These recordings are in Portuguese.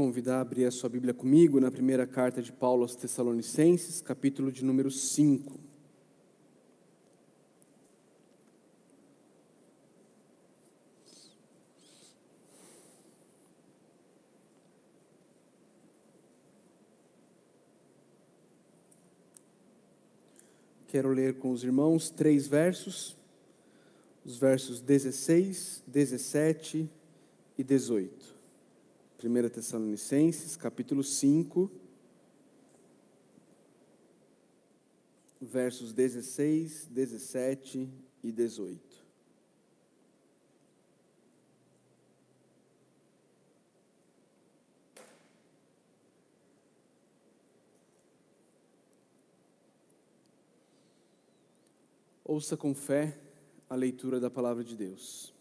convidar a abrir a sua Bíblia comigo na primeira carta de Paulo aos Tessalonicenses, capítulo de número 5. Quero ler com os irmãos três versos, os versos 16, 17 e 18. 1 Tessalonicenses, capítulo 5, versos 16, 17 e 18. Ouça com fé a leitura da palavra de Deus.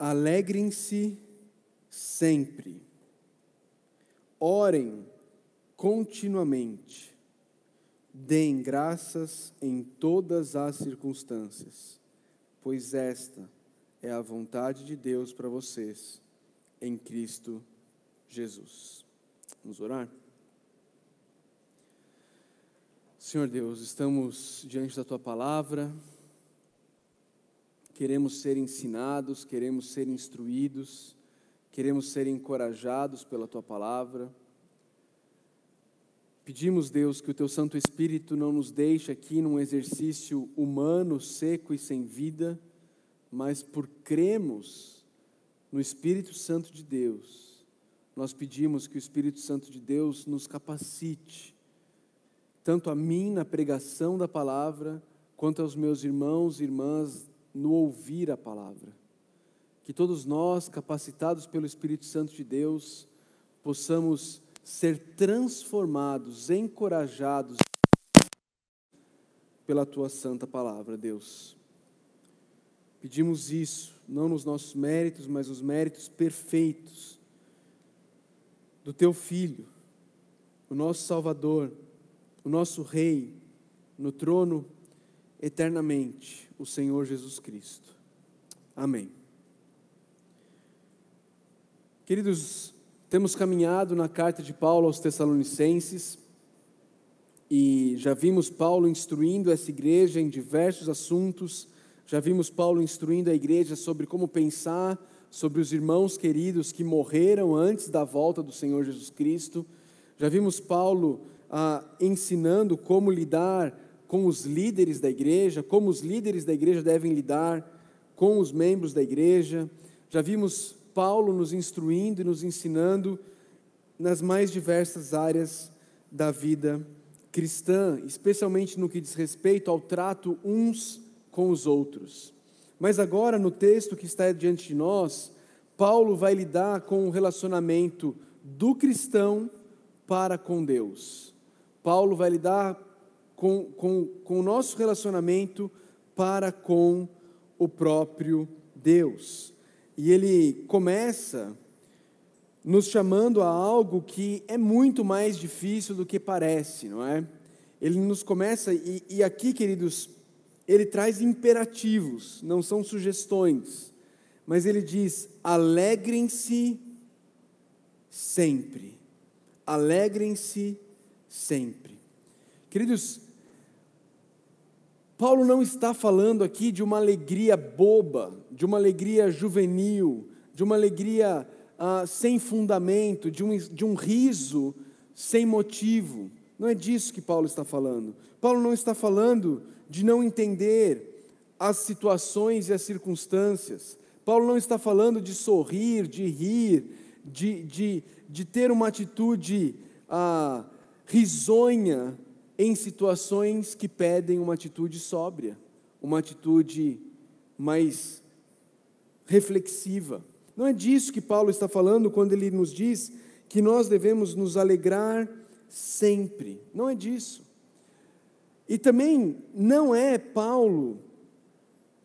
Alegrem-se sempre. Orem continuamente. Deem graças em todas as circunstâncias, pois esta é a vontade de Deus para vocês em Cristo Jesus. Vamos orar? Senhor Deus, estamos diante da tua palavra queremos ser ensinados, queremos ser instruídos, queremos ser encorajados pela tua palavra. Pedimos, Deus, que o teu Santo Espírito não nos deixe aqui num exercício humano, seco e sem vida, mas por cremos no Espírito Santo de Deus, nós pedimos que o Espírito Santo de Deus nos capacite, tanto a mim na pregação da palavra, quanto aos meus irmãos e irmãs no ouvir a palavra. Que todos nós, capacitados pelo Espírito Santo de Deus, possamos ser transformados, encorajados pela tua santa palavra, Deus. Pedimos isso, não nos nossos méritos, mas os méritos perfeitos do teu Filho, o nosso Salvador, o nosso Rei, no trono eternamente o Senhor Jesus Cristo. Amém. Queridos, temos caminhado na carta de Paulo aos Tessalonicenses e já vimos Paulo instruindo essa igreja em diversos assuntos, já vimos Paulo instruindo a igreja sobre como pensar sobre os irmãos queridos que morreram antes da volta do Senhor Jesus Cristo, já vimos Paulo ah, ensinando como lidar com os líderes da igreja, como os líderes da igreja devem lidar com os membros da igreja. Já vimos Paulo nos instruindo e nos ensinando nas mais diversas áreas da vida cristã, especialmente no que diz respeito ao trato uns com os outros. Mas agora, no texto que está diante de nós, Paulo vai lidar com o relacionamento do cristão para com Deus. Paulo vai lidar com, com, com o nosso relacionamento para com o próprio Deus. E ele começa nos chamando a algo que é muito mais difícil do que parece, não é? Ele nos começa, e, e aqui, queridos, ele traz imperativos, não são sugestões, mas ele diz: alegrem-se sempre. Alegrem-se sempre. Queridos, Paulo não está falando aqui de uma alegria boba, de uma alegria juvenil, de uma alegria ah, sem fundamento, de um, de um riso sem motivo. Não é disso que Paulo está falando. Paulo não está falando de não entender as situações e as circunstâncias. Paulo não está falando de sorrir, de rir, de, de, de ter uma atitude ah, risonha em situações que pedem uma atitude sóbria, uma atitude mais reflexiva. Não é disso que Paulo está falando quando ele nos diz que nós devemos nos alegrar sempre. Não é disso. E também não é Paulo,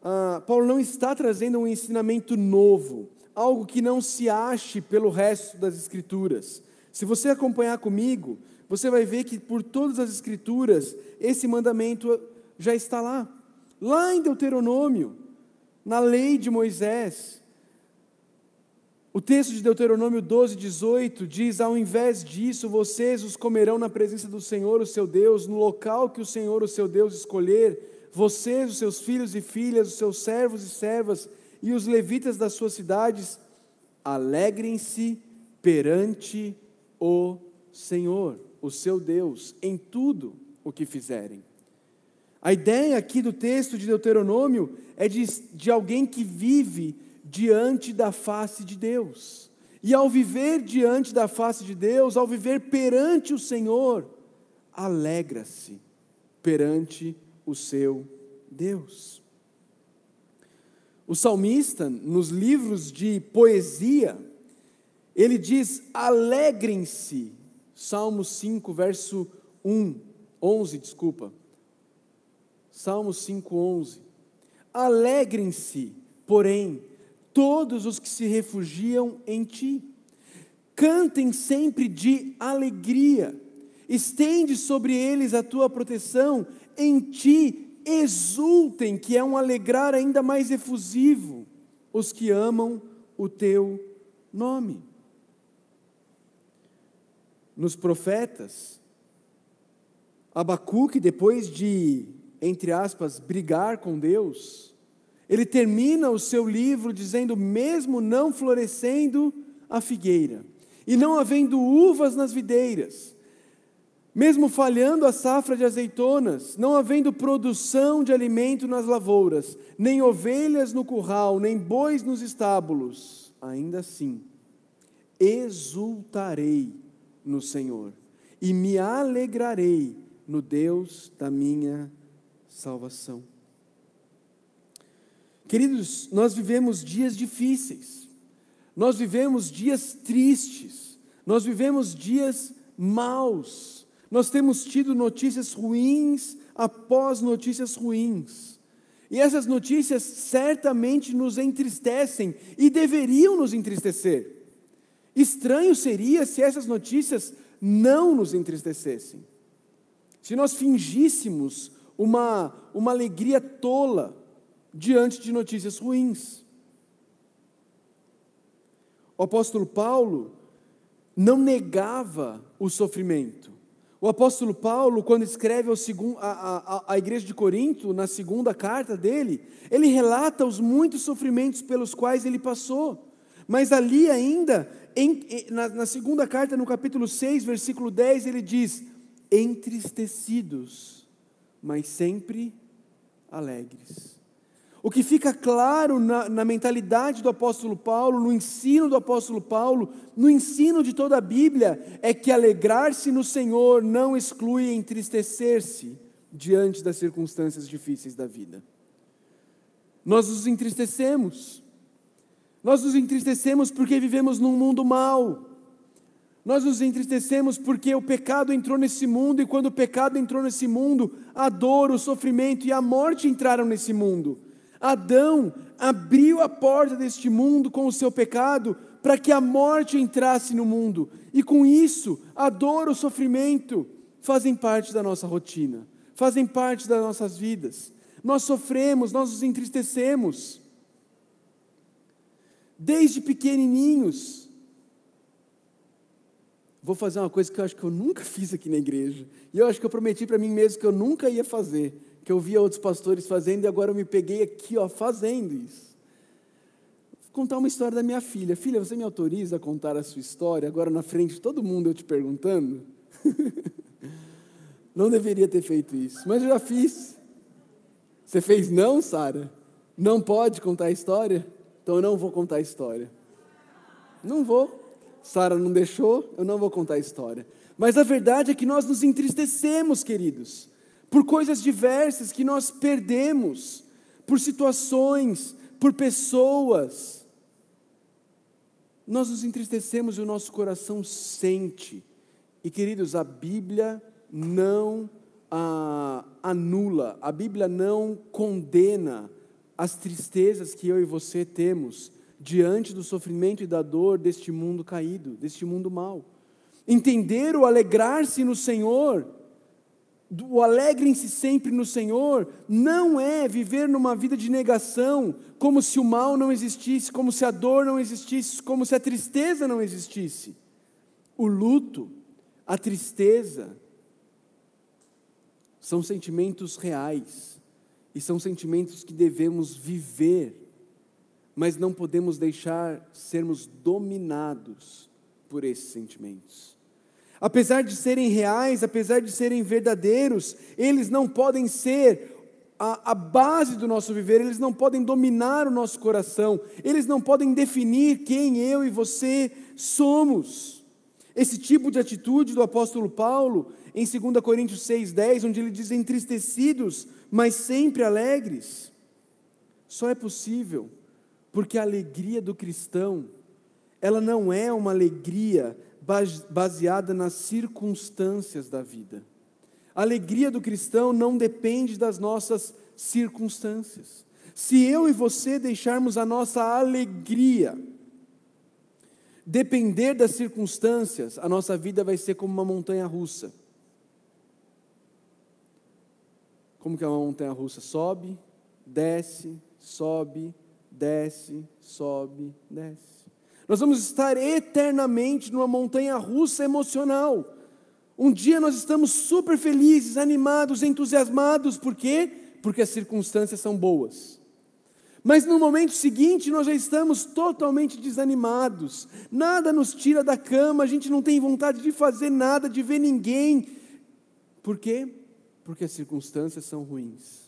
ah, Paulo não está trazendo um ensinamento novo, algo que não se ache pelo resto das Escrituras. Se você acompanhar comigo, você vai ver que por todas as Escrituras, esse mandamento já está lá. Lá em Deuteronômio, na lei de Moisés. O texto de Deuteronômio 12, 18 diz: Ao invés disso, vocês os comerão na presença do Senhor, o seu Deus, no local que o Senhor, o seu Deus, escolher. Vocês, os seus filhos e filhas, os seus servos e servas e os levitas das suas cidades, alegrem-se perante o Senhor, o seu Deus, em tudo o que fizerem. A ideia aqui do texto de Deuteronômio é de, de alguém que vive diante da face de Deus. E ao viver diante da face de Deus, ao viver perante o Senhor, alegra-se perante o seu Deus. O salmista, nos livros de poesia, ele diz: alegrem-se, Salmo 5, verso 1, 11, desculpa. Salmo 5, 11. Alegrem-se, porém, todos os que se refugiam em ti. Cantem sempre de alegria. Estende sobre eles a tua proteção. Em ti exultem, que é um alegrar ainda mais efusivo, os que amam o teu nome. Nos profetas, Abacuque, depois de, entre aspas, brigar com Deus, ele termina o seu livro dizendo: mesmo não florescendo a figueira, e não havendo uvas nas videiras, mesmo falhando a safra de azeitonas, não havendo produção de alimento nas lavouras, nem ovelhas no curral, nem bois nos estábulos, ainda assim, exultarei no Senhor e me alegrarei no Deus da minha salvação. Queridos, nós vivemos dias difíceis, nós vivemos dias tristes, nós vivemos dias maus, nós temos tido notícias ruins após notícias ruins. E essas notícias certamente nos entristecem e deveriam nos entristecer. Estranho seria se essas notícias não nos entristecessem. Se nós fingíssemos uma, uma alegria tola, diante de notícias ruins. O apóstolo Paulo não negava o sofrimento. O apóstolo Paulo, quando escreve ao segundo, a, a, a igreja de Corinto, na segunda carta dele, ele relata os muitos sofrimentos pelos quais ele passou. Mas ali ainda, em, na, na segunda carta, no capítulo 6, versículo 10, ele diz: entristecidos, mas sempre alegres. O que fica claro na, na, mentalidade do apóstolo Paulo, no ensino do apóstolo Paulo, no ensino de toda a Bíblia, é que alegrar-se no Senhor não exclui entristecer-se diante das circunstâncias difíceis da vida. Nós nos entristecemos. Nós nos entristecemos porque vivemos num mundo mau. Nós nos entristecemos porque o pecado entrou nesse mundo e quando o pecado entrou nesse mundo, a dor, o sofrimento e a morte entraram nesse mundo. Adão abriu a porta deste mundo com o seu pecado para que a morte entrasse no mundo. E com isso, a dor, o sofrimento fazem parte da nossa rotina, fazem parte das nossas vidas. Nós sofremos, nós nos entristecemos. Desde pequenininhos. Vou fazer uma coisa que eu acho que eu nunca fiz aqui na igreja. E eu acho que eu prometi para mim mesmo que eu nunca ia fazer que eu via outros pastores fazendo e agora eu me peguei aqui, ó, fazendo isso. Vou contar uma história da minha filha. Filha, você me autoriza a contar a sua história agora na frente de todo mundo eu te perguntando? não deveria ter feito isso, mas eu já fiz. Você fez não, Sara? Não pode contar a história? Então eu não vou contar a história. Não vou. Sara não deixou, eu não vou contar a história. Mas a verdade é que nós nos entristecemos, queridos por coisas diversas que nós perdemos, por situações, por pessoas. Nós nos entristecemos e o nosso coração sente. E queridos, a Bíblia não ah, anula, a Bíblia não condena as tristezas que eu e você temos diante do sofrimento e da dor deste mundo caído, deste mundo mau. Entender o alegrar-se no Senhor o alegrem-se sempre no Senhor, não é viver numa vida de negação, como se o mal não existisse, como se a dor não existisse, como se a tristeza não existisse. O luto, a tristeza, são sentimentos reais e são sentimentos que devemos viver, mas não podemos deixar sermos dominados por esses sentimentos. Apesar de serem reais, apesar de serem verdadeiros, eles não podem ser a, a, base do nosso viver, eles não podem dominar o nosso coração, eles não podem definir quem eu e você somos. Esse tipo de atitude do apóstolo Paulo, em 2 Coríntios 6,10, onde ele diz entristecidos, mas sempre alegres, só é possível porque a alegria do cristão, ela não é uma alegria baseada nas circunstâncias da vida. A alegria do cristão não depende das nossas circunstâncias. Se eu e você deixarmos a nossa alegria depender das circunstâncias, a nossa vida vai ser como uma montanha russa. Como que é uma montanha russa? Sobe, desce, sobe, desce, sobe, desce. Nós vamos estar eternamente numa montanha russa emocional. Um dia nós estamos super felizes, animados, entusiasmados, por quê? Porque as circunstâncias são boas. Mas no momento seguinte nós já estamos totalmente desanimados, nada nos tira da cama, a gente não tem vontade de fazer nada, de ver ninguém. Por quê? Porque as circunstâncias são ruins.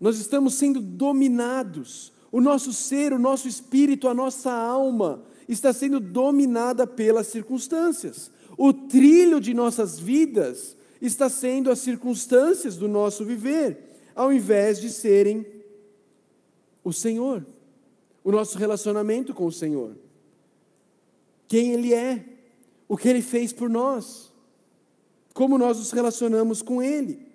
Nós estamos sendo dominados o nosso ser, o nosso espírito, a nossa alma está sendo dominada pelas circunstâncias. O trilho de nossas vidas está sendo as circunstâncias do nosso viver, ao invés de serem o Senhor, o nosso relacionamento com o Senhor. Quem Ele é, o que Ele fez por nós, como nós nos relacionamos com Ele.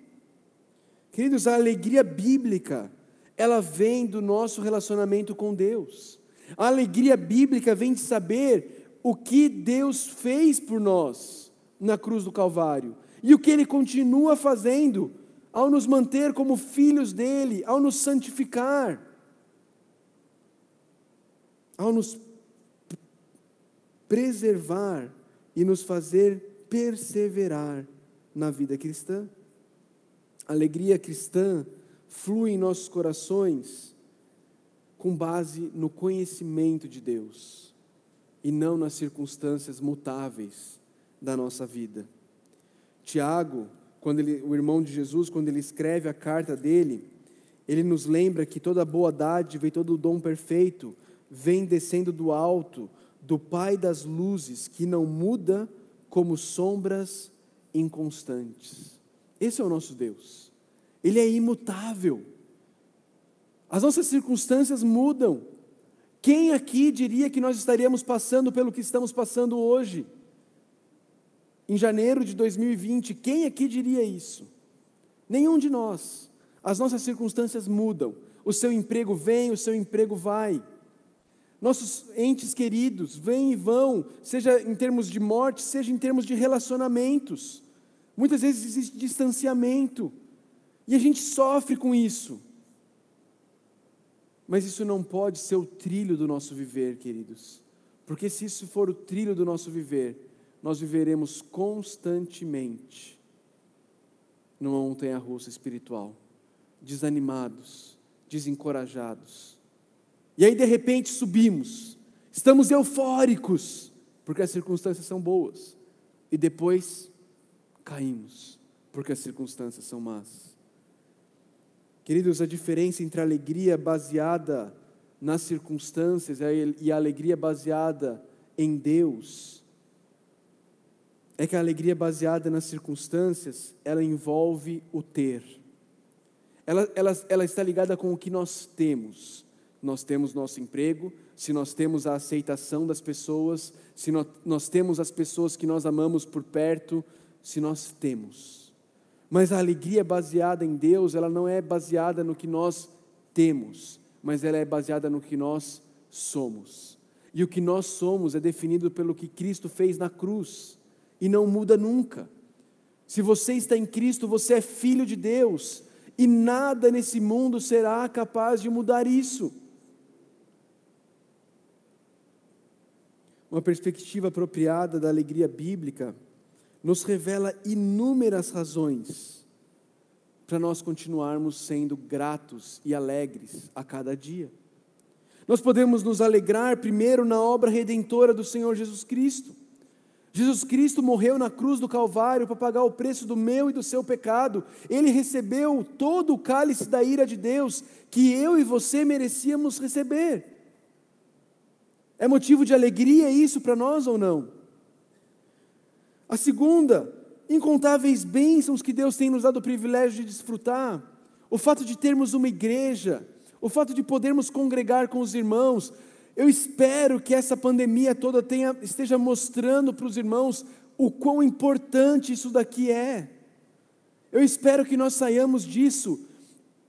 Queridos, a alegria bíblica ela vem do nosso relacionamento com Deus. A alegria bíblica vem de saber o que Deus fez por nós na cruz do Calvário e o que Ele continua fazendo ao nos manter como filhos dele, ao nos santificar, ao nos preservar e nos fazer perseverar na vida cristã. A alegria cristã flui em nossos corações com base no conhecimento de Deus e não nas circunstâncias mutáveis da nossa vida. Tiago, quando ele, o irmão de Jesus, quando ele escreve a carta dele, ele nos lembra que toda boa dádiva e todo o dom perfeito vem descendo do alto, do Pai das luzes, que não muda como sombras inconstantes. Esse é o nosso Deus. Ele é imutável. As nossas circunstâncias mudam. Quem aqui diria que nós estaríamos passando pelo que estamos passando hoje? Em janeiro de 2020, quem aqui diria isso? Nenhum de nós. As nossas circunstâncias mudam. O seu emprego vem, o seu emprego vai. Nossos entes queridos vêm e vão, seja em termos de morte, seja em termos de relacionamentos. Muitas vezes existe distanciamento. E a gente sofre com isso. Mas isso não pode ser o trilho do nosso viver, queridos. Porque se isso for o trilho do nosso viver, nós viveremos constantemente numa montanha russa espiritual, desanimados, desencorajados. E aí de repente subimos, estamos eufóricos, porque as circunstâncias são boas, e depois caímos, porque as circunstâncias são más. Queridos, a diferença entre a alegria baseada nas circunstâncias e a alegria baseada em Deus é que a alegria baseada nas circunstâncias, ela envolve o ter. Ela, ela, ela está ligada com o que nós temos. Nós temos nosso emprego, se nós temos a aceitação das pessoas, se nós, nós temos as pessoas que nós amamos por perto, se nós temos. Mas a alegria baseada em Deus, ela não é baseada no que nós temos, mas ela é baseada no que nós somos. E o que nós somos é definido pelo que Cristo fez na cruz, e não muda nunca. Se você está em Cristo, você é filho de Deus, e nada nesse mundo será capaz de mudar isso. Uma perspectiva apropriada da alegria bíblica nos revela inúmeras razões para nós continuarmos sendo gratos e alegres a cada dia. Nós podemos nos alegrar primeiro na obra redentora do Senhor Jesus Cristo. Jesus Cristo morreu na cruz do Calvário para pagar o preço do meu e do seu pecado. Ele recebeu todo o cálice da ira de Deus que eu e você merecíamos receber. É motivo de alegria isso para nós ou não? A segunda, incontáveis bênçãos que Deus tem nos dado o privilégio de desfrutar. O fato de termos uma igreja, o fato de podermos congregar com os irmãos. Eu espero que essa pandemia toda tenha, esteja mostrando para os irmãos o quão importante isso daqui é. Eu espero que nós saiamos disso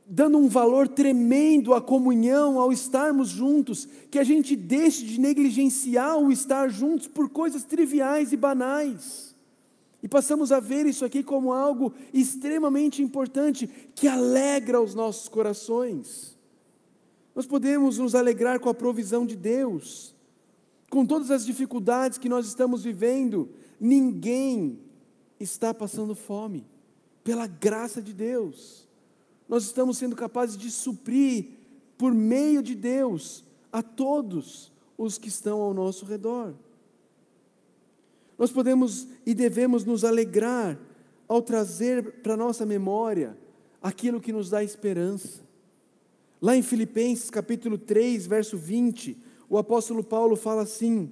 dando um valor tremendo à comunhão, ao estarmos juntos, que a gente deixe de negligenciar o estar juntos por coisas triviais e banais. E passamos a ver isso aqui como algo extremamente importante, que alegra os nossos corações. Nós podemos nos alegrar com a provisão de Deus, com todas as dificuldades que nós estamos vivendo, ninguém está passando fome, pela graça de Deus nós estamos sendo capazes de suprir, por meio de Deus, a todos os que estão ao nosso redor. Nós podemos e devemos nos alegrar ao trazer para nossa memória aquilo que nos dá esperança. Lá em Filipenses capítulo 3, verso 20, o apóstolo Paulo fala assim: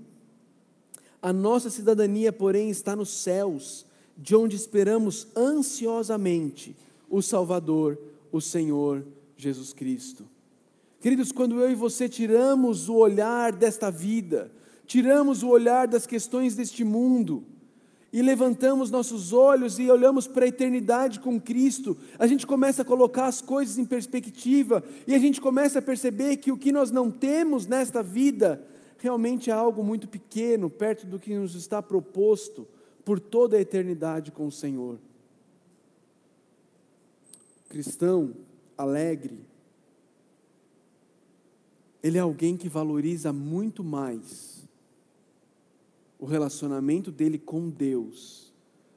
A nossa cidadania, porém, está nos céus, de onde esperamos ansiosamente o Salvador, o Senhor Jesus Cristo. Queridos, quando eu e você tiramos o olhar desta vida, tiramos o olhar das questões deste mundo, e levantamos nossos olhos e olhamos para a eternidade com Cristo, a gente começa a colocar as coisas em perspectiva e a gente começa a perceber que o que nós não temos nesta vida realmente é algo muito pequeno perto do que nos está proposto por toda a eternidade com o Senhor cristão alegre, ele é alguém que valoriza muito mais o relacionamento dele com Deus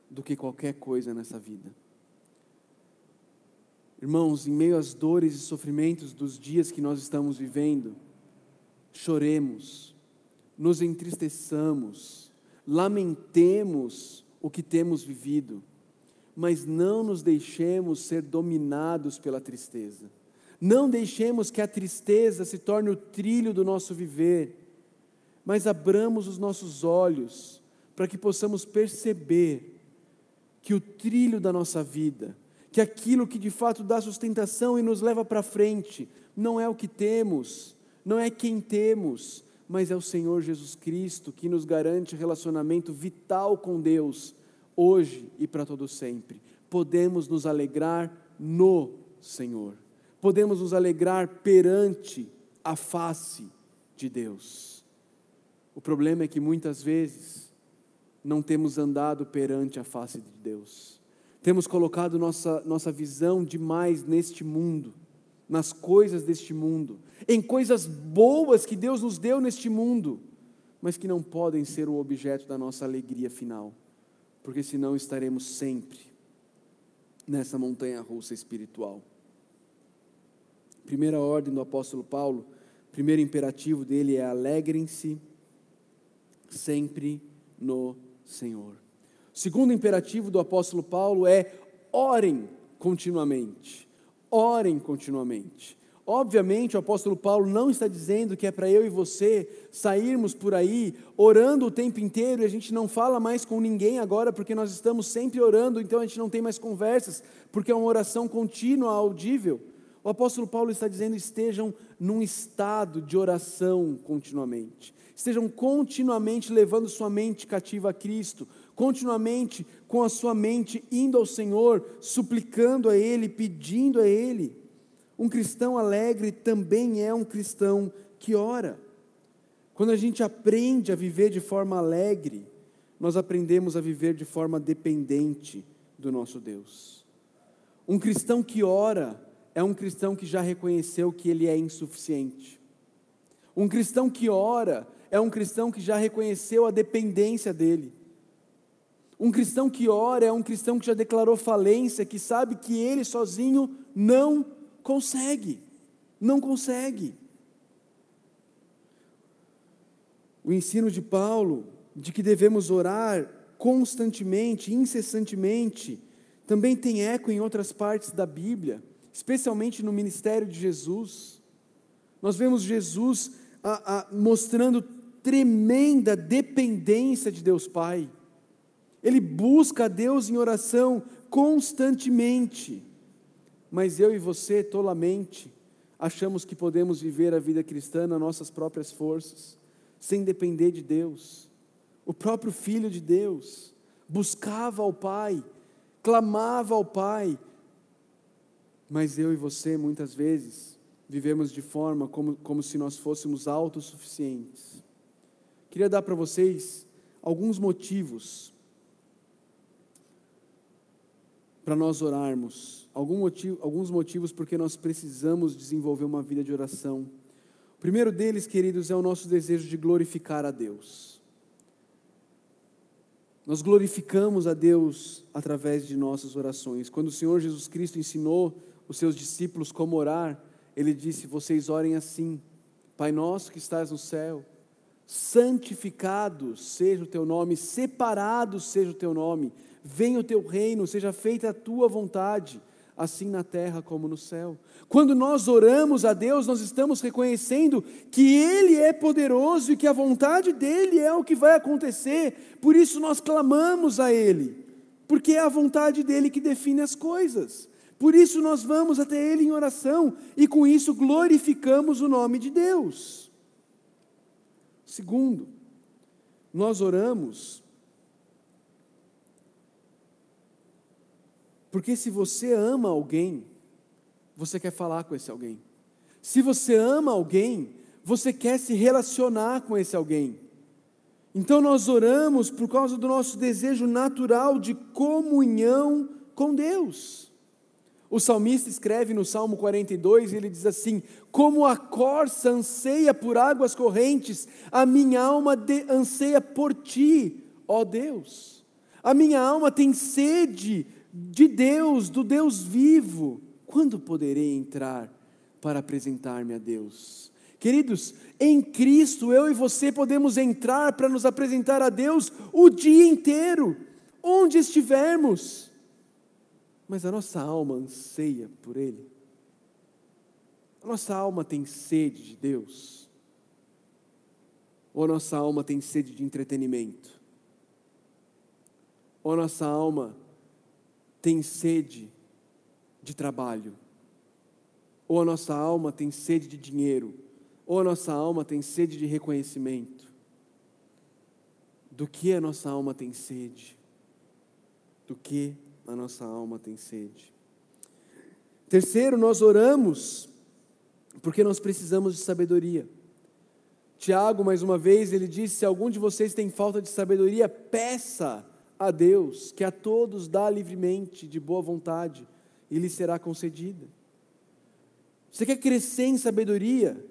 do que qualquer coisa nessa vida. Irmãos, em meio às dores e sofrimentos dos dias que nós estamos vivendo, choremos, nos entristeçamos, lamentemos o que temos vivido mas não nos deixemos ser dominados pela tristeza. Não deixemos que a tristeza se torne o trilho do nosso viver, mas abramos os nossos olhos para que possamos perceber que o trilho da nossa vida, que aquilo que de fato dá sustentação e nos leva para frente, não é o que temos, não é quem temos, mas é o Senhor Jesus Cristo que nos garante relacionamento vital com Deus hoje e para todo sempre. Podemos nos alegrar no Senhor. Podemos nos alegrar perante a face de Deus. O problema é que muitas vezes não temos andado perante a face de Deus. Temos colocado nossa, nossa visão demais neste mundo, nas coisas deste mundo, em coisas boas que Deus nos deu neste mundo, mas que não podem ser o objeto da nossa alegria final porque senão estaremos sempre nessa montanha russa espiritual. Primeira ordem do apóstolo Paulo, primeiro imperativo dele é alegrem-se sempre no Senhor. Segundo imperativo do apóstolo Paulo é orem continuamente. Orem continuamente. Obviamente, o apóstolo Paulo não está dizendo que é para eu e você sairmos por aí orando o tempo inteiro e a gente não fala mais com ninguém agora porque nós estamos sempre orando, então a gente não tem mais conversas, porque é uma oração contínua, audível. O apóstolo Paulo está dizendo: estejam num estado de oração continuamente, estejam continuamente levando sua mente cativa a Cristo, continuamente com a sua mente indo ao Senhor, suplicando a Ele, pedindo a Ele. Um cristão alegre também é um cristão que ora. Quando a gente aprende a viver de forma alegre, nós aprendemos a viver de forma dependente do nosso Deus. Um cristão que ora é um cristão que já reconheceu que ele é insuficiente. Um cristão que ora é um cristão que já reconheceu a dependência dele. Um cristão que ora é um cristão que já declarou falência, que sabe que ele sozinho não consegue. Não consegue. O ensino de Paulo de que devemos orar constantemente, incessantemente, também tem eco em outras partes da Bíblia, especialmente no ministério de Jesus. Nós vemos Jesus a, a, mostrando tremenda dependência de Deus Pai. Ele busca a Deus em oração constantemente. Mas eu e você, tolamente, achamos que podemos viver a vida cristã nas nossas próprias forças, sem depender de Deus. O próprio Filho de Deus buscava ao Pai, clamava ao Pai, mas eu e você, muitas vezes, vivemos de forma como, como se nós fôssemos autossuficientes. Queria dar para vocês alguns motivos para nós orarmos, algum motivo, alguns motivos porque nós precisamos desenvolver uma vida de oração. O primeiro deles, queridos, é o nosso desejo de glorificar a Deus. Nós glorificamos a Deus através de nossas orações. Quando o Senhor Jesus Cristo ensinou os seus discípulos como orar, ele disse: Vocês orem assim, Pai nosso que estás no céu, santificado seja o teu nome, separado seja o teu nome venha o teu reino, seja feita a tua vontade, assim na terra como no céu. Quando nós oramos a Deus, nós estamos reconhecendo que Ele é poderoso e que a vontade dEle é o que vai acontecer, por isso nós clamamos a Ele, porque é a vontade dEle que define as coisas. Por isso nós vamos até Ele em oração e com isso glorificamos o nome de Deus. Segundo, nós oramos Porque se você ama alguém, você quer falar com esse alguém. Se você ama alguém, você quer se relacionar com esse alguém. Então nós oramos por causa do nosso desejo natural de comunhão com Deus. O salmista escreve no Salmo 42, ele diz assim: Como a corça anseia por águas correntes, a minha alma anseia por ti, ó Deus. A minha alma tem sede de Deus, do Deus vivo, quando poderei entrar para apresentar-me a Deus? Queridos, em Cristo eu e você podemos entrar para nos apresentar a Deus o dia inteiro, onde estivermos. Mas a nossa alma anseia por Ele. A nossa alma tem sede de Deus. Ou a nossa alma tem sede de entretenimento? Ou a nossa alma tem sede de trabalho, ou a nossa alma tem sede de dinheiro, ou a nossa alma tem sede de reconhecimento. Do que a nossa alma tem sede? Do que a nossa alma tem sede? Terceiro, nós oramos porque nós precisamos de sabedoria. Tiago, mais uma vez, ele disse: se algum de vocês tem falta de sabedoria, peça a Deus, que a todos dá livremente, de boa vontade, e lhe será concedida. Você quer crescer em sabedoria?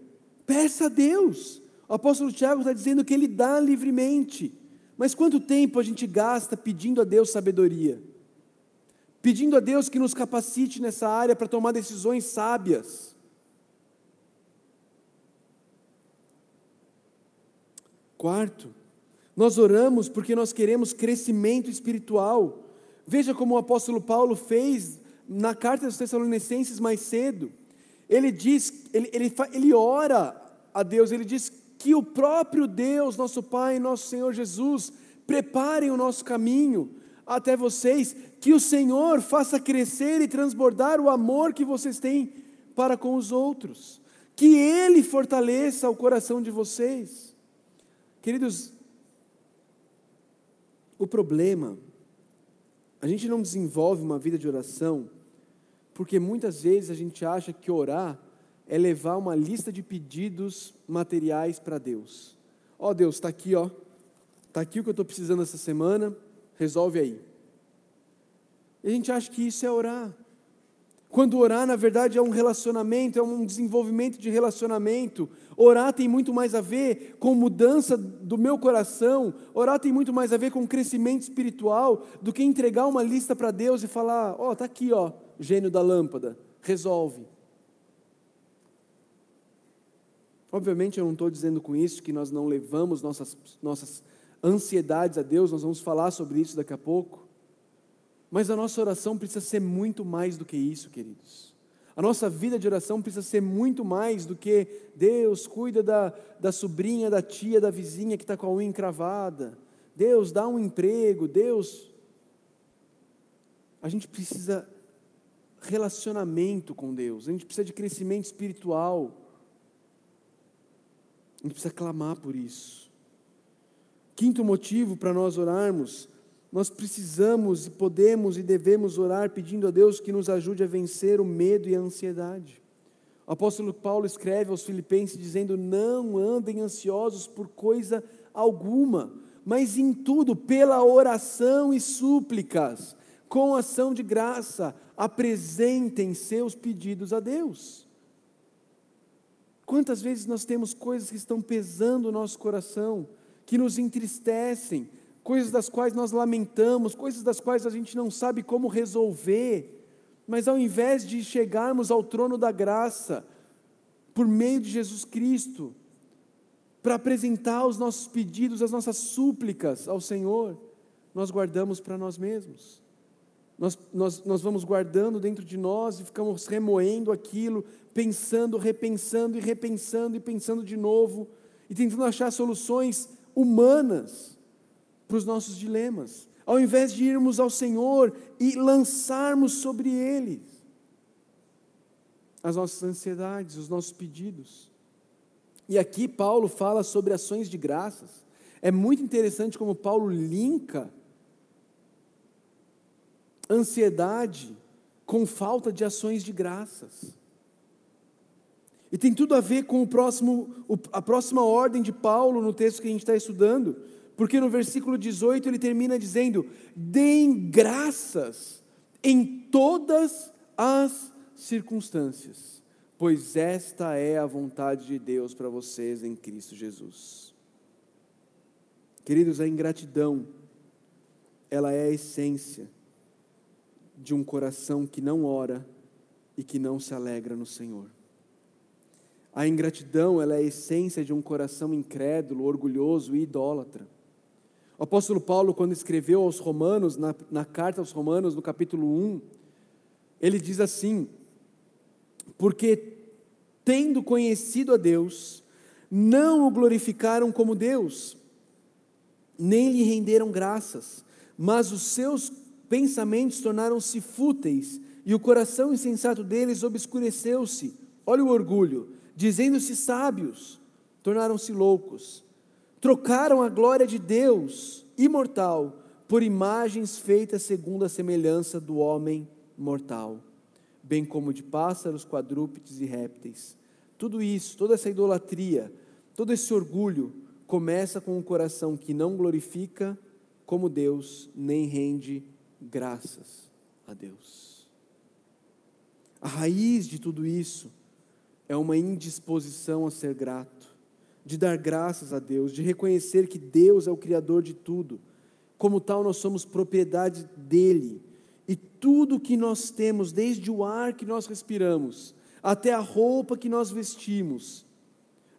Peça a Deus. O apóstolo Tiago está dizendo que ele dá livremente. Mas quanto tempo a gente gasta pedindo a Deus sabedoria? Pedindo a Deus que nos capacite nessa área para tomar decisões sábias. Quarto, nós oramos porque nós queremos crescimento espiritual. Veja como o apóstolo Paulo fez na carta dos Tessalonicenses mais cedo. Ele diz, ele, ele, ele ora a Deus, ele diz que o próprio Deus, nosso Pai, nosso Senhor Jesus, preparem o nosso caminho até vocês, que o Senhor faça crescer e transbordar o amor que vocês têm para com os outros, que Ele fortaleça o coração de vocês. Queridos, o problema, a gente não desenvolve uma vida de oração porque muitas vezes a gente acha que orar é levar uma lista de pedidos materiais para Deus. Ó oh, Deus, está aqui, ó, está aqui o que eu estou precisando essa semana, resolve aí. E a gente acha que isso é orar. Quando orar, na verdade, é um relacionamento, é um desenvolvimento de relacionamento. Orar tem muito mais a ver com mudança do meu coração, orar tem muito mais a ver com crescimento espiritual do que entregar uma lista para Deus e falar: Ó, oh, está aqui, ó, gênio da lâmpada, resolve. Obviamente, eu não estou dizendo com isso que nós não levamos nossas, nossas ansiedades a Deus, nós vamos falar sobre isso daqui a pouco. Mas a nossa oração precisa ser muito mais do que isso, queridos. A nossa vida de oração precisa ser muito mais do que Deus cuida da, da sobrinha, da tia, da vizinha que está com a unha encravada. Deus dá um emprego, Deus. A gente precisa relacionamento com Deus, a gente precisa de crescimento espiritual. A gente precisa clamar por isso. Quinto motivo para nós orarmos nós precisamos podemos e devemos orar pedindo a Deus que nos ajude a vencer o medo e a ansiedade. O apóstolo Paulo escreve aos Filipenses dizendo: Não andem ansiosos por coisa alguma, mas em tudo, pela oração e súplicas, com ação de graça, apresentem seus pedidos a Deus. Quantas vezes nós temos coisas que estão pesando o nosso coração, que nos entristecem, coisas das quais nós lamentamos, coisas das quais a gente não sabe como resolver, mas ao invés de chegarmos ao trono da graça, por meio de Jesus Cristo, para apresentar os nossos pedidos, as nossas súplicas ao Senhor, nós guardamos para nós mesmos. Nós, nós, nós vamos guardando dentro de nós e ficamos remoendo aquilo, pensando, repensando e repensando e pensando de novo, e tentando achar soluções humanas para os nossos dilemas, ao invés de irmos ao Senhor e lançarmos sobre Ele as nossas ansiedades, os nossos pedidos. E aqui Paulo fala sobre ações de graças. É muito interessante como Paulo linka ansiedade com falta de ações de graças. E tem tudo a ver com o próximo, a próxima ordem de Paulo no texto que a gente está estudando, porque no versículo 18 ele termina dizendo: deem graças em todas as circunstâncias, pois esta é a vontade de Deus para vocês em Cristo Jesus. Queridos, a ingratidão, ela é a essência de um coração que não ora e que não se alegra no Senhor. A ingratidão, ela é a essência de um coração incrédulo, orgulhoso e idólatra. O apóstolo Paulo, quando escreveu aos Romanos, na, na carta aos Romanos, no capítulo 1, ele diz assim: Porque tendo conhecido a Deus, não o glorificaram como Deus, nem lhe renderam graças, mas os seus pensamentos tornaram-se fúteis, e o coração insensato deles obscureceu-se. Olha o orgulho, dizendo-se sábios, tornaram-se loucos trocaram a glória de Deus imortal por imagens feitas segundo a semelhança do homem mortal, bem como de pássaros, quadrúpedes e répteis. Tudo isso, toda essa idolatria, todo esse orgulho começa com um coração que não glorifica como Deus, nem rende graças a Deus. A raiz de tudo isso é uma indisposição a ser grato de dar graças a Deus, de reconhecer que Deus é o Criador de tudo. Como tal, nós somos propriedade dEle. E tudo que nós temos, desde o ar que nós respiramos, até a roupa que nós vestimos,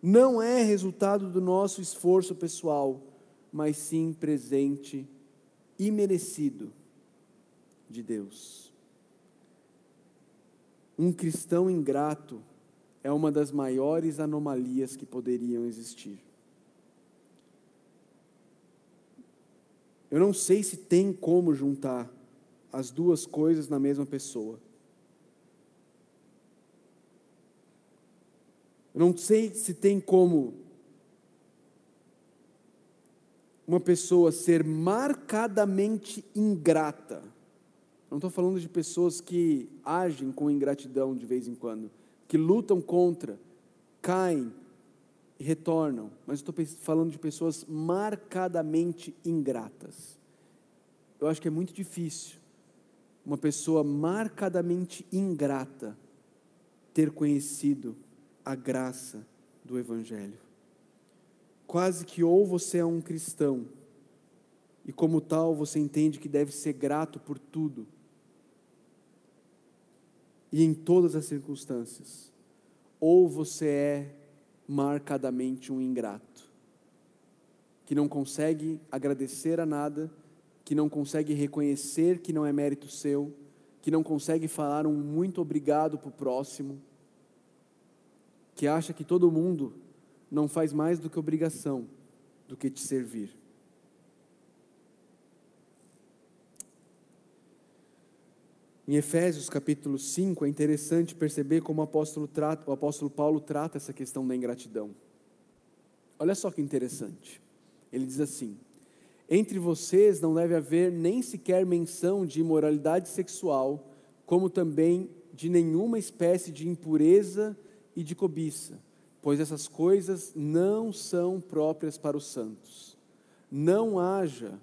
não é resultado do nosso esforço pessoal, mas sim presente e merecido de Deus. Um cristão ingrato é uma das maiores anomalias que poderiam existir. Eu não sei se tem como juntar as duas coisas na mesma pessoa. Eu não sei se tem como uma pessoa ser marcadamente ingrata. Não estou falando de pessoas que agem com ingratidão de vez em quando que lutam contra, caem e retornam, mas estou falando de pessoas marcadamente ingratas. Eu acho que é muito difícil uma pessoa marcadamente ingrata ter conhecido a graça do Evangelho. Quase que ou você é um cristão, e como tal você entende que deve ser grato por tudo, e em todas as circunstâncias, ou você é marcadamente um ingrato, que não consegue agradecer a nada, que não consegue reconhecer que não é mérito seu, que não consegue falar um muito obrigado para o próximo, que acha que todo mundo não faz mais do que obrigação do que te servir. Em Efésios capítulo 5 é interessante perceber como o apóstolo, trata, o apóstolo Paulo trata essa questão da ingratidão. Olha só que interessante. Ele diz assim: Entre vocês não deve haver nem sequer menção de imoralidade sexual, como também de nenhuma espécie de impureza e de cobiça, pois essas coisas não são próprias para os santos. Não haja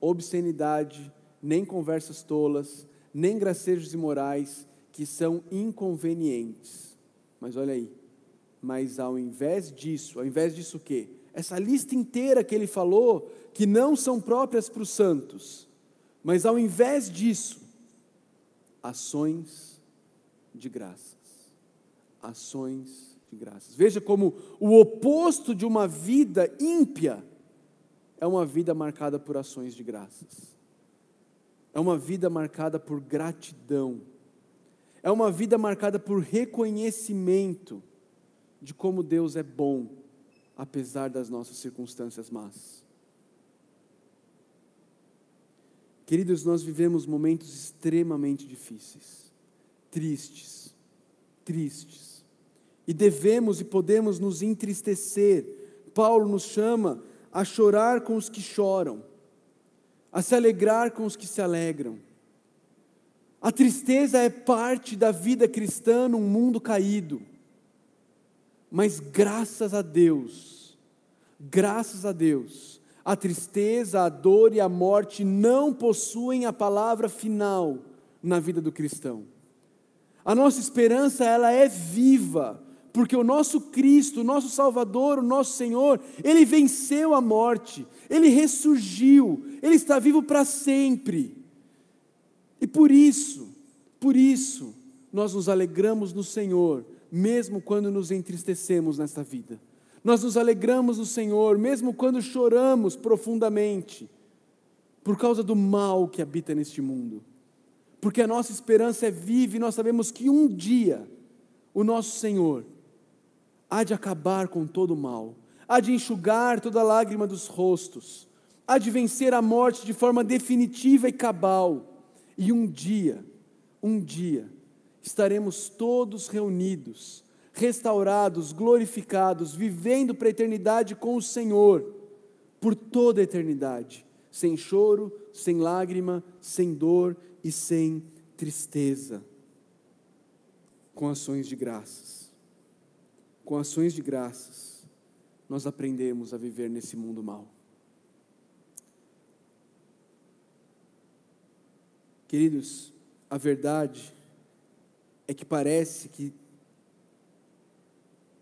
obscenidade, nem conversas tolas, nem gracejos imorais, que são inconvenientes. Mas olha aí, mas ao invés disso, ao invés disso o quê? Essa lista inteira que ele falou, que não são próprias para os santos, mas ao invés disso, ações de graça ações de graças. Veja como o oposto de uma vida ímpia é uma vida marcada por ações de graças. É uma vida marcada por gratidão. É uma vida marcada por reconhecimento de como Deus é bom, apesar das nossas circunstâncias más. Queridos, nós vivemos momentos extremamente difíceis, tristes, tristes e devemos e podemos nos entristecer. Paulo nos chama a chorar com os que choram, a se alegrar com os que se alegram. A tristeza é parte da vida cristã num mundo caído. Mas graças a Deus, graças a Deus, a tristeza, a dor e a morte não possuem a palavra final na vida do cristão. A nossa esperança ela é viva, porque o nosso Cristo, o nosso Salvador, o nosso Senhor, ele venceu a morte, ele ressurgiu, ele está vivo para sempre. E por isso, por isso, nós nos alegramos no Senhor, mesmo quando nos entristecemos nesta vida. Nós nos alegramos no Senhor, mesmo quando choramos profundamente, por causa do mal que habita neste mundo. Porque a nossa esperança é viva e nós sabemos que um dia o nosso Senhor há de acabar com todo o mal, há de enxugar toda lágrima dos rostos, há de vencer a morte de forma definitiva e cabal. E um dia, um dia, estaremos todos reunidos, restaurados, glorificados, vivendo para a eternidade com o Senhor, por toda a eternidade, sem choro, sem lágrima, sem dor e sem tristeza, com ações de graças com ações de graças, nós aprendemos a viver nesse mundo mal. Queridos, a verdade é que parece que,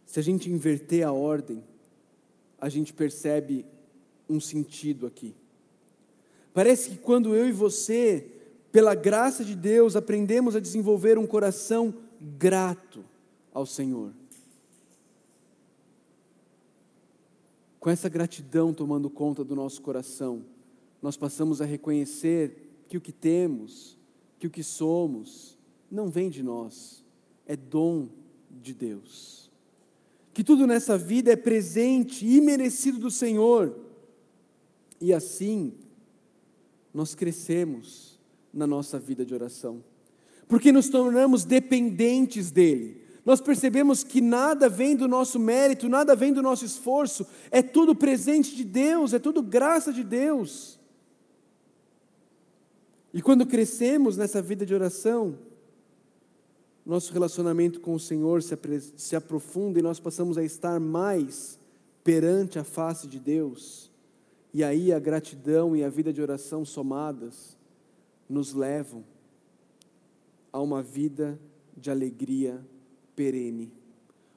se a gente inverter a ordem, a gente percebe um sentido aqui. Parece que quando eu e você, pela graça de Deus, aprendemos a desenvolver um coração grato ao Senhor Com essa gratidão tomando conta do nosso coração, nós passamos a reconhecer que o que temos, que o que somos, não vem de nós, é dom de Deus. Que tudo nessa vida é presente e merecido do Senhor. E assim, nós crescemos na nossa vida de oração, porque nos tornamos dependentes dEle nós percebemos que nada vem do nosso mérito, nada vem do nosso esforço, é tudo presente de Deus, é tudo graça de Deus. E quando crescemos nessa vida de oração, nosso relacionamento com o Senhor se, aprofunda e nós passamos a estar mais perante a face de Deus. E aí a gratidão e a vida de oração somadas nos levam a uma vida de alegria perene.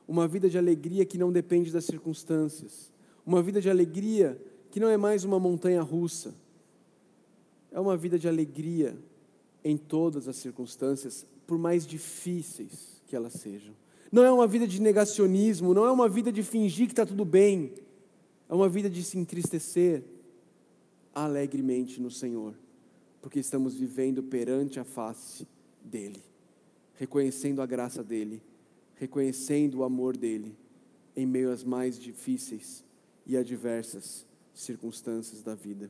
Uma vida de alegria que não depende das circunstâncias. Uma vida de alegria que não é mais uma montanha russa. É uma vida de alegria em todas as circunstâncias, por mais difíceis que elas sejam. Não é uma vida de negacionismo, não é uma vida de fingir que está tudo bem. É uma vida de se entristecer alegremente no Senhor, porque estamos vivendo perante a face dEle, reconhecendo a graça dEle, reconhecendo o amor dEle em meio às mais difíceis e adversas circunstâncias da vida.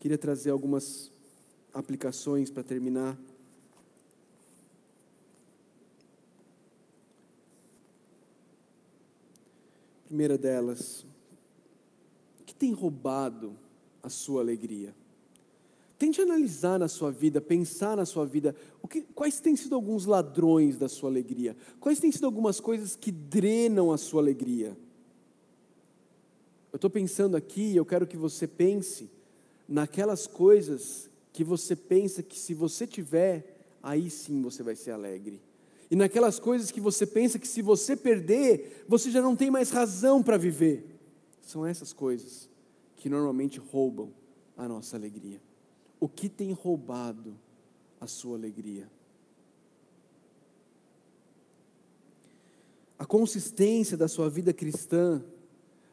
Queria trazer algumas aplicações para terminar. Primeira delas, o que tem roubado a sua alegria? Tente analisar na sua vida, pensar na sua vida, que, quais têm sido alguns ladrões da sua alegria? Quais têm sido algumas coisas que drenam a sua alegria? Eu estou pensando aqui, eu quero que você pense naquelas coisas que você pensa que se você tiver, aí sim você vai ser alegre. E naquelas coisas que você pensa que se você perder, você já não tem mais razão para viver. São essas coisas que normalmente roubam a nossa alegria. O que tem roubado a sua alegria? A consistência da sua vida cristã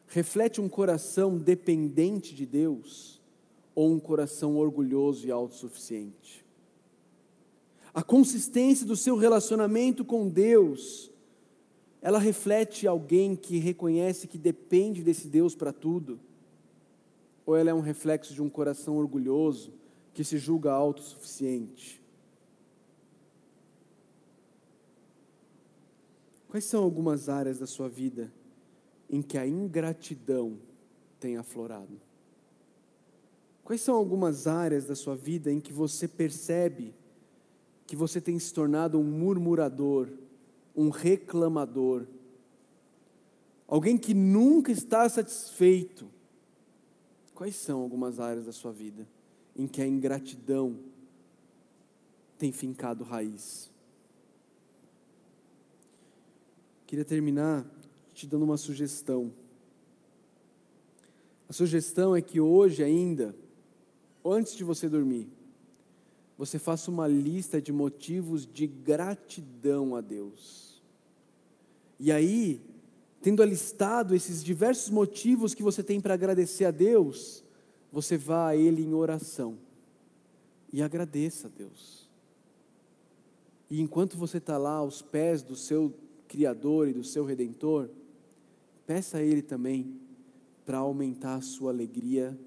reflete um coração dependente de Deus ou um coração orgulhoso e autossuficiente? A consistência do seu relacionamento com Deus, ela reflete alguém que reconhece que depende desse Deus para tudo? Ou ela é um reflexo de um coração orgulhoso que se julga autossuficiente? Quais são algumas áreas da sua vida em que a ingratidão tem aflorado? Quais são algumas áreas da sua vida em que você percebe que você tem se tornado um murmurador, um reclamador, alguém que nunca está satisfeito? Quais são algumas áreas da sua vida em que a ingratidão tem fincado raiz? Queria terminar te dando uma sugestão. A sugestão é que hoje ainda, antes de você dormir, você faça uma lista de motivos de gratidão a Deus. E aí, tendo alistado esses diversos motivos que você tem para agradecer a Deus, você vá a Ele em oração e agradeça a Deus. E enquanto você está lá aos pés do seu Criador e do seu Redentor, Peça a Ele também para aumentar a sua alegria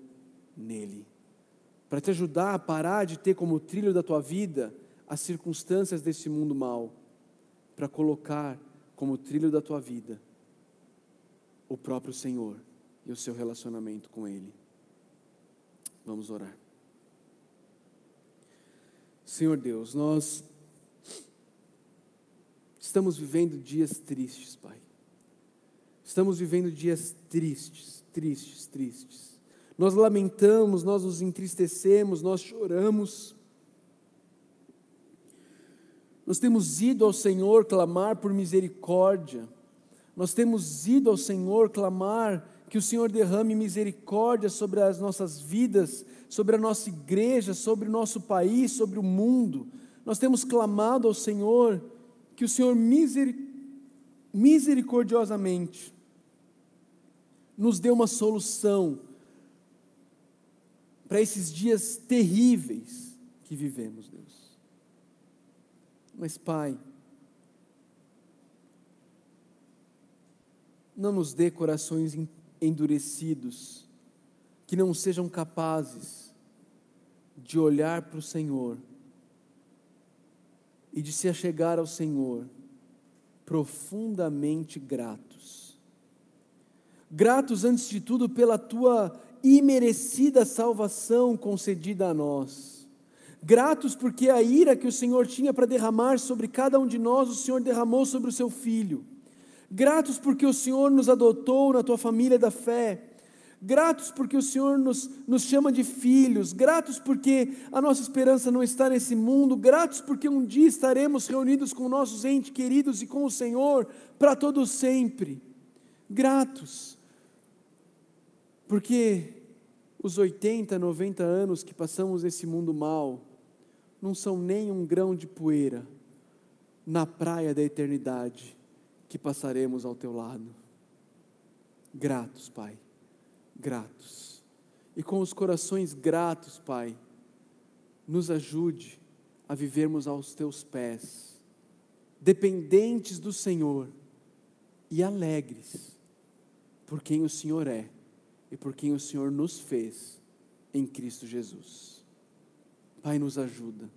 nele, para te ajudar a parar de ter como trilho da tua vida as circunstâncias desse mundo mal, para colocar como trilho da tua vida o próprio Senhor e o seu relacionamento com Ele. Vamos orar. Senhor Deus, nós estamos vivendo dias tristes, Pai. Estamos vivendo dias tristes, tristes, tristes. Nós lamentamos, nós nos entristecemos, nós choramos. Nós temos ido ao Senhor clamar por misericórdia. Nós temos ido ao Senhor clamar que o Senhor derrame misericórdia sobre as nossas vidas, sobre a nossa igreja, sobre o nosso país, sobre o mundo. Nós temos clamado ao Senhor que o Senhor misericordiosamente nos dê uma solução para esses dias terríveis que vivemos, Deus. Mas, Pai, não nos dê corações endurecidos, que não sejam capazes de olhar para o Senhor e de se achegar ao Senhor profundamente gratos gratos antes de tudo pela tua imerecida salvação concedida a nós. Gratos porque a ira que o Senhor tinha para derramar sobre cada um de nós, o Senhor derramou sobre o seu filho. Gratos porque o Senhor nos adotou na tua família da fé. gratos porque o Senhor nos, nos chama de filhos, gratos porque a nossa esperança não está nesse mundo, gratos porque um dia estaremos reunidos com nossos entes queridos e com o Senhor para todo sempre. Gratos, porque os 80, 90 anos que passamos nesse mundo mal não são nem um grão de poeira na praia da eternidade que passaremos ao teu lado. Gratos, Pai gratos. E com os corações gratos, Pai, nos ajude a vivermos aos teus pés, dependentes do Senhor e alegres por quem o Senhor é e por quem o Senhor nos fez em Cristo Jesus. Pai, nos ajuda,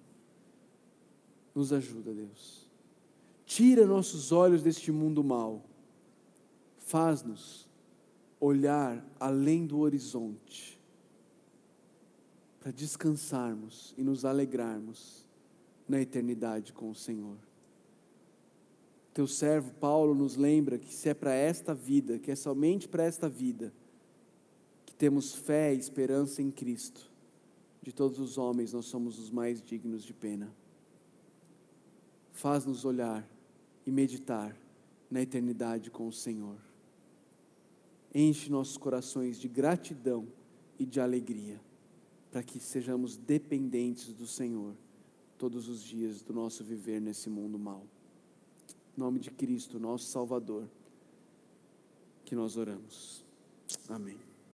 nos ajuda, Deus. Tira nossos olhos deste mundo mal, faz-nos olhar além do horizonte, para descansarmos e nos alegrarmos na eternidade com o Senhor. Teu servo Paulo nos lembra que se é para esta vida, que é somente para esta vida, que temos fé e esperança em Cristo, de todos os homens nós somos os mais dignos de pena. Faz-nos olhar e meditar na eternidade com o Senhor enche nossos corações de gratidão e de alegria, para que sejamos dependentes do Senhor todos os dias do nosso viver nesse mundo mal. Em nome de Cristo, nosso Salvador, que nós oramos. Amém.